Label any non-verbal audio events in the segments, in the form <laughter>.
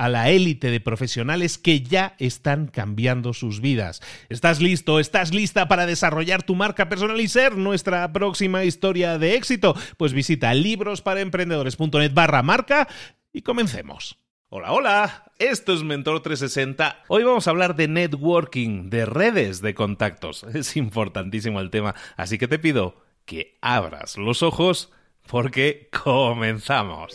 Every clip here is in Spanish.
a la élite de profesionales que ya están cambiando sus vidas. ¿Estás listo? ¿Estás lista para desarrollar tu marca personal y ser nuestra próxima historia de éxito? Pues visita librosparaemprendedores.net barra marca y comencemos. Hola, hola, esto es Mentor 360. Hoy vamos a hablar de networking, de redes de contactos. <laughs> Es importantísimo el tema, así que te pido que abras los ojos porque comenzamos.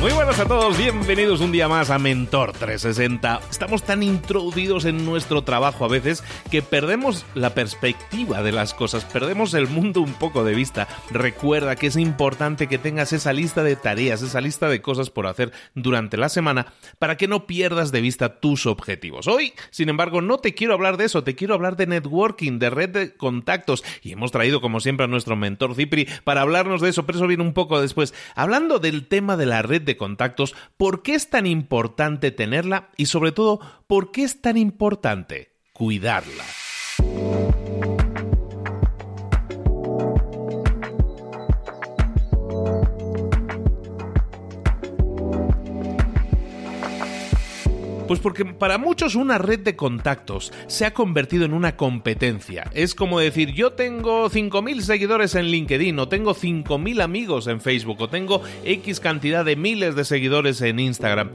Muy buenas a todos, bienvenidos un día más a Mentor 360. Estamos tan introducidos en nuestro trabajo a veces que perdemos la perspectiva de las cosas, perdemos el mundo un poco de vista. Recuerda que es importante que tengas esa lista de tareas, esa lista de cosas por hacer durante la semana para que no pierdas de vista tus objetivos. Hoy, sin embargo, no te quiero hablar de eso, te quiero hablar de networking, de red de contactos y hemos traído como siempre a nuestro mentor Cipri para hablarnos de eso, pero eso viene un poco después. Hablando del tema de la red de contactos, ¿por qué es tan importante tenerla? Y sobre todo, ¿por qué es tan importante cuidarla? Pues porque para muchos una red de contactos se ha convertido en una competencia. Es como decir, yo tengo 5.000 seguidores en LinkedIn, o tengo 5.000 amigos en Facebook, o tengo X cantidad de miles de seguidores en Instagram.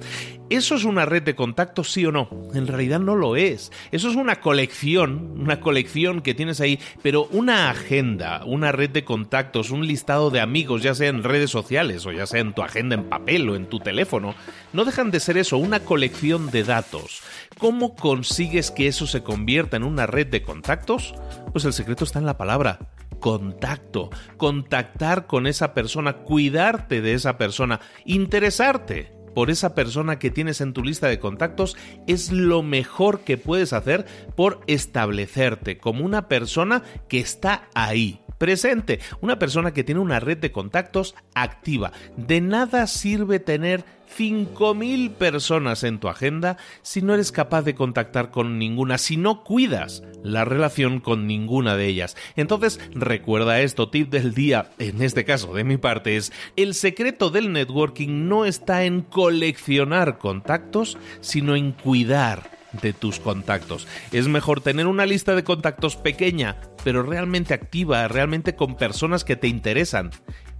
¿Eso es una red de contactos, sí o no? En realidad no lo es. Eso es una colección, una colección que tienes ahí, pero una agenda, una red de contactos, un listado de amigos, ya sea en redes sociales o ya sea en tu agenda en papel o en tu teléfono, no dejan de ser eso, una colección de datos. ¿Cómo consigues que eso se convierta en una red de contactos? Pues el secreto está en la palabra contacto, contactar con esa persona, cuidarte de esa persona, interesarte por esa persona que tienes en tu lista de contactos es lo mejor que puedes hacer por establecerte como una persona que está ahí, presente, una persona que tiene una red de contactos activa. De nada sirve tener 5.000 personas en tu agenda si no eres capaz de contactar con ninguna, si no cuidas la relación con ninguna de ellas. Entonces, recuerda esto, tip del día, en este caso de mi parte, es el secreto del networking no está en coleccionar contactos, sino en cuidar de tus contactos. Es mejor tener una lista de contactos pequeña, pero realmente activa, realmente con personas que te interesan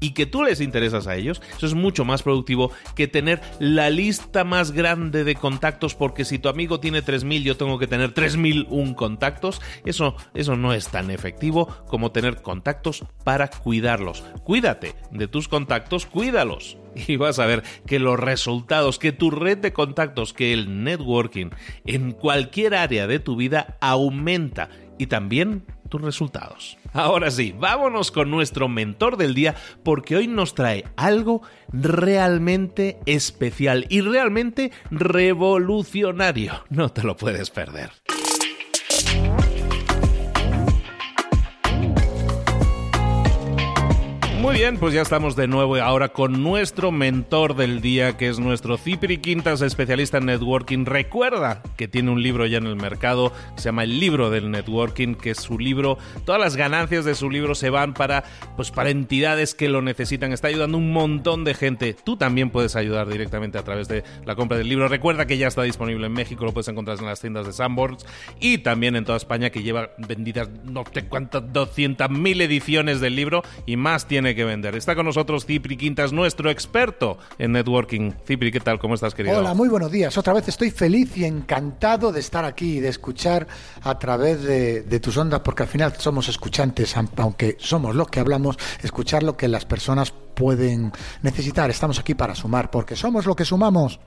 y que tú les interesas a ellos, eso es mucho más productivo que tener la lista más grande de contactos porque si tu amigo tiene 3000 yo tengo que tener 3001 contactos, eso eso no es tan efectivo como tener contactos para cuidarlos. Cuídate de tus contactos, cuídalos. <laughs> Y vas a ver que los resultados, que tu red de contactos, que el networking en cualquier área de tu vida aumenta. Y también tus resultados. Ahora sí, vámonos con nuestro mentor del día porque hoy nos trae algo realmente especial y realmente revolucionario. No te lo puedes perder. Muy bien, pues ya estamos de nuevo ahora con nuestro mentor del día, que es nuestro Cipri Quintas, especialista en networking. Recuerda que tiene un libro ya en el mercado, se llama El libro del networking, que es su libro. Todas las ganancias de su libro se van para, pues, para entidades que lo necesitan. Está ayudando un montón de gente. Tú también puedes ayudar directamente a través de la compra del libro. Recuerda que ya está disponible en México, lo puedes encontrar en las tiendas de Sanborns y también en toda España, que lleva vendidas no sé cuántas, 200.000 ediciones del libro y más tiene que vender. Está con nosotros Cipri Quintas, nuestro experto en networking. Cipri, ¿qué tal? ¿Cómo estás, querido? Hola, muy buenos días. Otra vez estoy feliz y encantado de estar aquí y de escuchar a través de, de tus ondas, porque al final somos escuchantes, aunque somos los que hablamos, escuchar lo que las personas pueden necesitar. Estamos aquí para sumar, porque somos lo que sumamos.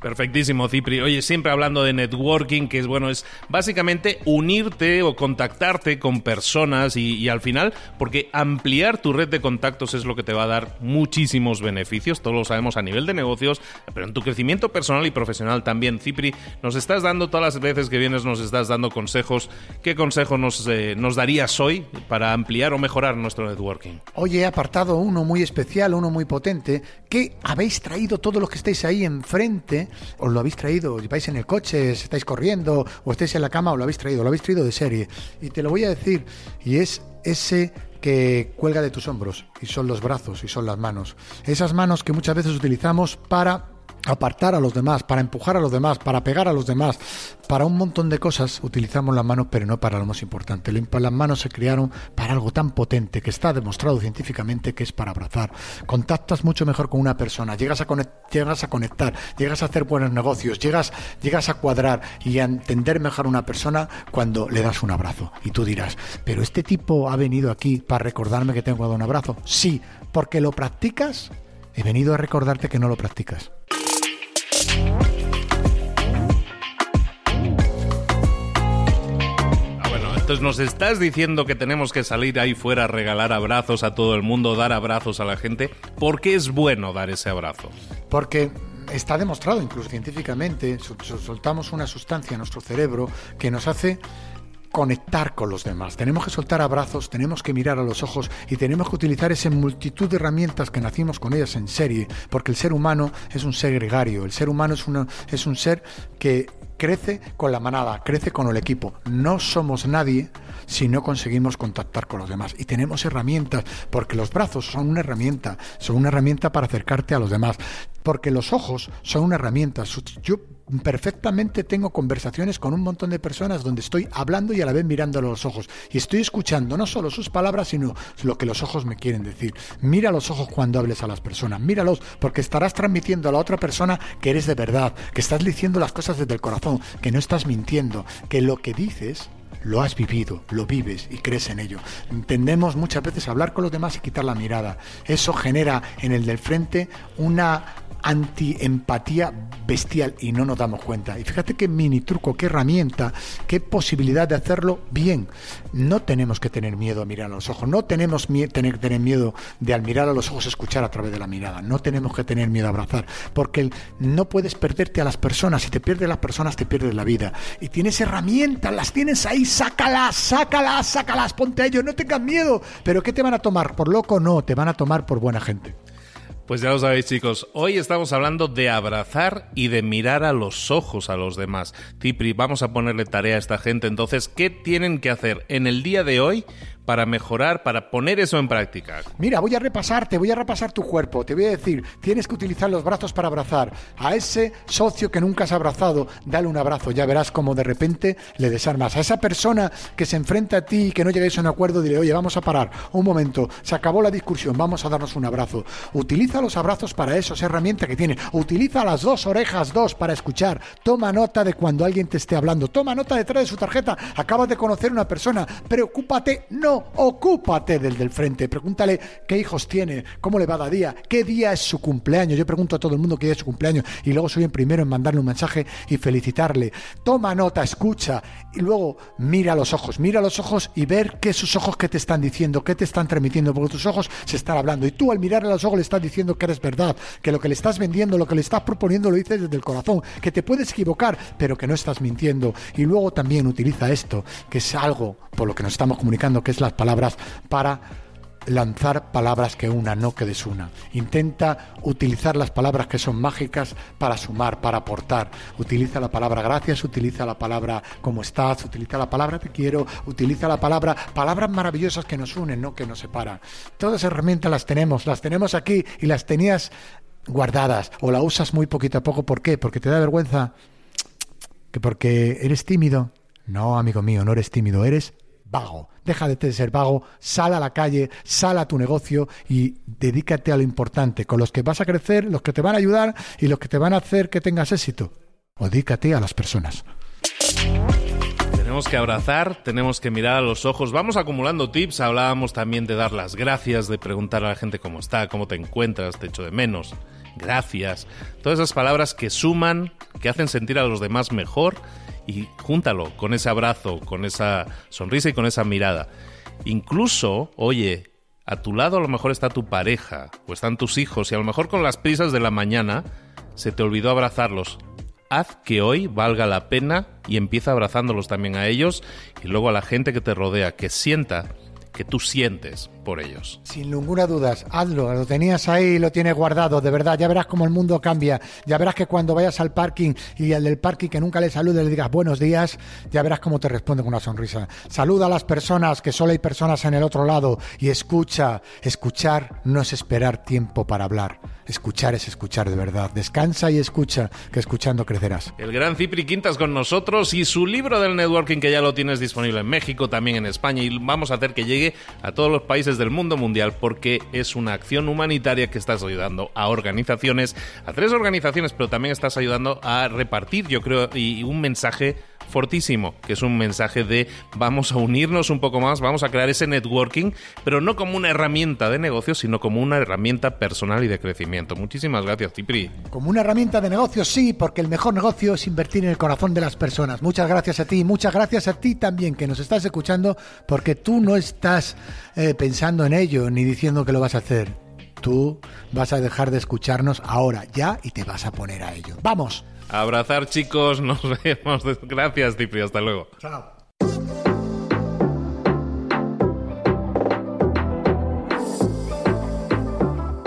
Perfectísimo, Cipri. Oye, siempre hablando de networking, que es bueno, es básicamente unirte o contactarte con personas y, al final, porque ampliar tu red de contactos es lo que te va a dar muchísimos beneficios, todos lo sabemos a nivel de negocios, pero en tu crecimiento personal y profesional también. Cipri, nos estás dando todas las veces que vienes, nos estás dando consejos. ¿Qué consejo nos, eh, nos darías hoy para ampliar o mejorar nuestro networking? Oye, he apartado uno muy uno muy potente, que habéis traído todos los que estáis ahí enfrente os lo habéis traído, vais en el coche, estáis corriendo, o estáis en la cama, os lo habéis traído, lo habéis traído de serie. Y te lo voy a decir, y es ese que cuelga de tus hombros, y son los brazos, y son las manos. Esas manos que muchas veces utilizamos para apartar a los demás, para empujar a los demás, para pegar a los demás, para un montón de cosas utilizamos las manos, pero no para lo más importante. Las manos se crearon para algo tan potente que está demostrado científicamente que es para abrazar. Contactas mucho mejor con una persona, llegas a, a conectar, llegas a hacer buenos negocios, llegas, llegas a cuadrar y a entender mejor a una persona cuando le das un abrazo. Y tú dirás, pero este tipo ha venido aquí para recordarme que tengo que dar un abrazo. Sí, porque lo practicas. He venido a recordarte que no lo practicas. Entonces nos estás diciendo que tenemos que salir ahí fuera a regalar abrazos a todo el mundo, dar abrazos a la gente. ¿Por qué es bueno dar ese abrazo? Porque está demostrado incluso científicamente, soltamos una sustancia en nuestro cerebro que nos hace conectar con los demás. Tenemos que soltar abrazos, tenemos que mirar a los ojos y tenemos que utilizar esa multitud de herramientas que nacimos con ellas en serie, porque el ser humano es un ser gregario, el ser humano es, es un ser que crece con la manada, crece con el equipo. No somos nadie si no conseguimos contactar con los demás. Y tenemos herramientas, porque los brazos son una herramienta, son una herramienta para acercarte a los demás, porque los ojos son una herramienta. Perfectamente tengo conversaciones con un montón de personas donde estoy hablando y a la vez mirando a los ojos. Y estoy escuchando no solo sus palabras, sino lo que los ojos me quieren decir. Mira los ojos cuando hables a las personas, míralos, porque estarás transmitiendo a la otra persona que eres de verdad, que estás diciendo las cosas desde el corazón, que no estás mintiendo, que lo que dices lo has vivido, lo vives y crees en ello. Entendemos muchas veces hablar con los demás y quitar la mirada. Eso genera en el del frente una antiempatía bestial y no nos damos cuenta. Y fíjate qué mini truco, qué herramienta, qué posibilidad de hacerlo bien. No tenemos que tener miedo a mirar a los ojos, no tenemos que tener miedo de al mirar a los ojos escuchar a través de la mirada, no tenemos que tener miedo a abrazar, porque no puedes perderte a las personas, si te pierdes las personas te pierdes la vida. Y tienes herramientas, las tienes ahí, sácalas, sácalas, sácalas, ponte a ellos, no tengas miedo. Pero ¿qué te van a tomar? ¿Por loco? No, te van a tomar por buena gente. Pues ya lo sabéis chicos, hoy estamos hablando de abrazar y de mirar a los ojos a los demás. Cipri, vamos a ponerle tarea a esta gente entonces, ¿qué tienen que hacer en el día de hoy para mejorar, para poner eso en práctica? Mira, voy a repasarte, voy a repasar tu cuerpo. Te voy a decir, tienes que utilizar los brazos para abrazar. A ese socio que nunca has abrazado, dale un abrazo. Ya verás cómo de repente le desarmas. A esa persona que se enfrenta a ti y que no lleguéis a un acuerdo, dile, oye, vamos a parar. Un momento, se acabó la discusión, vamos a darnos un abrazo. Utiliza los abrazos para eso, esa herramienta que tiene. Utiliza las dos orejas, dos, para escuchar. Toma nota de cuando alguien te esté hablando. Toma nota detrás de su tarjeta. Acabas de conocer una persona. Preocúpate, no ocúpate del del frente. Pregúntale qué hijos tiene, cómo le va cada día, qué día es su cumpleaños. Yo pregunto a todo el mundo qué día es su cumpleaños y luego soy el primero en mandarle un mensaje y felicitarle. Toma nota, escucha y luego mira los ojos, mira los ojos y ver qué sus ojos que te están diciendo, qué te están transmitiendo, porque tus ojos se están hablando y tú al mirar a los ojos le estás diciendo que eres verdad, que lo que le estás vendiendo, lo que le estás proponiendo lo dices desde el corazón, que te puedes equivocar, pero que no estás mintiendo. Y luego también utiliza esto, que es algo por lo que nos estamos comunicando, que es las palabras para lanzar palabras que una, no que desuna. Intenta utilizar las palabras que son mágicas para sumar, para aportar. Utiliza la palabra gracias, utiliza la palabra cómo estás, utiliza la palabra te quiero, utiliza la palabra, palabras maravillosas que nos unen, no que nos separan. Todas herramientas las tenemos, las tenemos aquí y las tenías guardadas o la usas muy poquito a poco. ¿Por qué? Porque te da vergüenza. Que porque eres tímido. No, amigo mío, no eres tímido, eres vago. Deja de ser vago, sal a la calle, sal a tu negocio y dedícate a lo importante, con los que vas a crecer, los que te van a ayudar y los que te van a hacer que tengas éxito. O dedícate a las personas. Tenemos que abrazar, tenemos que mirar a los ojos. Vamos acumulando tips. Hablábamos también de dar las gracias, de preguntar a la gente cómo está, cómo te encuentras, te echo de menos. Gracias. Todas esas palabras que suman, que hacen sentir a los demás mejor y júntalo con ese abrazo, con esa sonrisa y con esa mirada. Incluso, oye, a tu lado a lo mejor está tu pareja o están tus hijos y a lo mejor con las prisas de la mañana se te olvidó abrazarlos. Haz que hoy valga la pena y empieza abrazándolos también a ellos y luego a la gente que te rodea, que sienta que tú sientes por ellos. Sin ninguna duda, hazlo, lo tenías ahí, lo tienes guardado, de verdad, ya verás cómo el mundo cambia, ya verás que cuando vayas al parking y al del parking que nunca le salude le digas buenos días, ya verás cómo te responde con una sonrisa. Saluda a las personas, que solo hay personas en el otro lado, y escucha, escuchar no es esperar tiempo para hablar, escuchar es escuchar de verdad, descansa y escucha, que escuchando crecerás. El gran Cipri Quintas con nosotros y su libro del networking que ya lo tienes disponible en México, también en España, y vamos a hacer que llegue a todos los países del mundo mundial porque es una acción humanitaria que estás ayudando a organizaciones, a tres organizaciones, pero también estás ayudando a repartir, yo creo, y un mensaje fortísimo, que es un mensaje de vamos a unirnos un poco más, vamos a crear ese networking, pero no como una herramienta de negocio, sino como una herramienta personal y de crecimiento. Muchísimas gracias, Cipri. Como una herramienta de negocio, sí, porque el mejor negocio es invertir en el corazón de las personas. Muchas gracias a ti, muchas gracias a ti también que nos estás escuchando, porque tú no estás eh, pensando en ello ni diciendo que lo vas a hacer. Tú vas a dejar de escucharnos ahora, ya, y te vas a poner a ello. ¡Vamos! Abrazar, chicos. <laughs> Nos vemos. Gracias, Cipri. Hasta luego. Chao.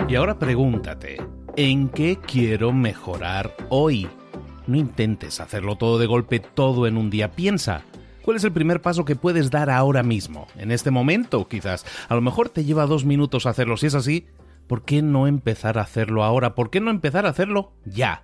Y ahora pregúntate, ¿en qué quiero mejorar hoy? No intentes hacerlo todo de golpe, todo en un día. Piensa, ¿Cuál es el primer paso que puedes dar ahora mismo? En este momento, quizás. A lo mejor te lleva dos minutos hacerlo. Si es así, ¿por qué no empezar a hacerlo ahora? ¿Por qué no empezar a hacerlo ya,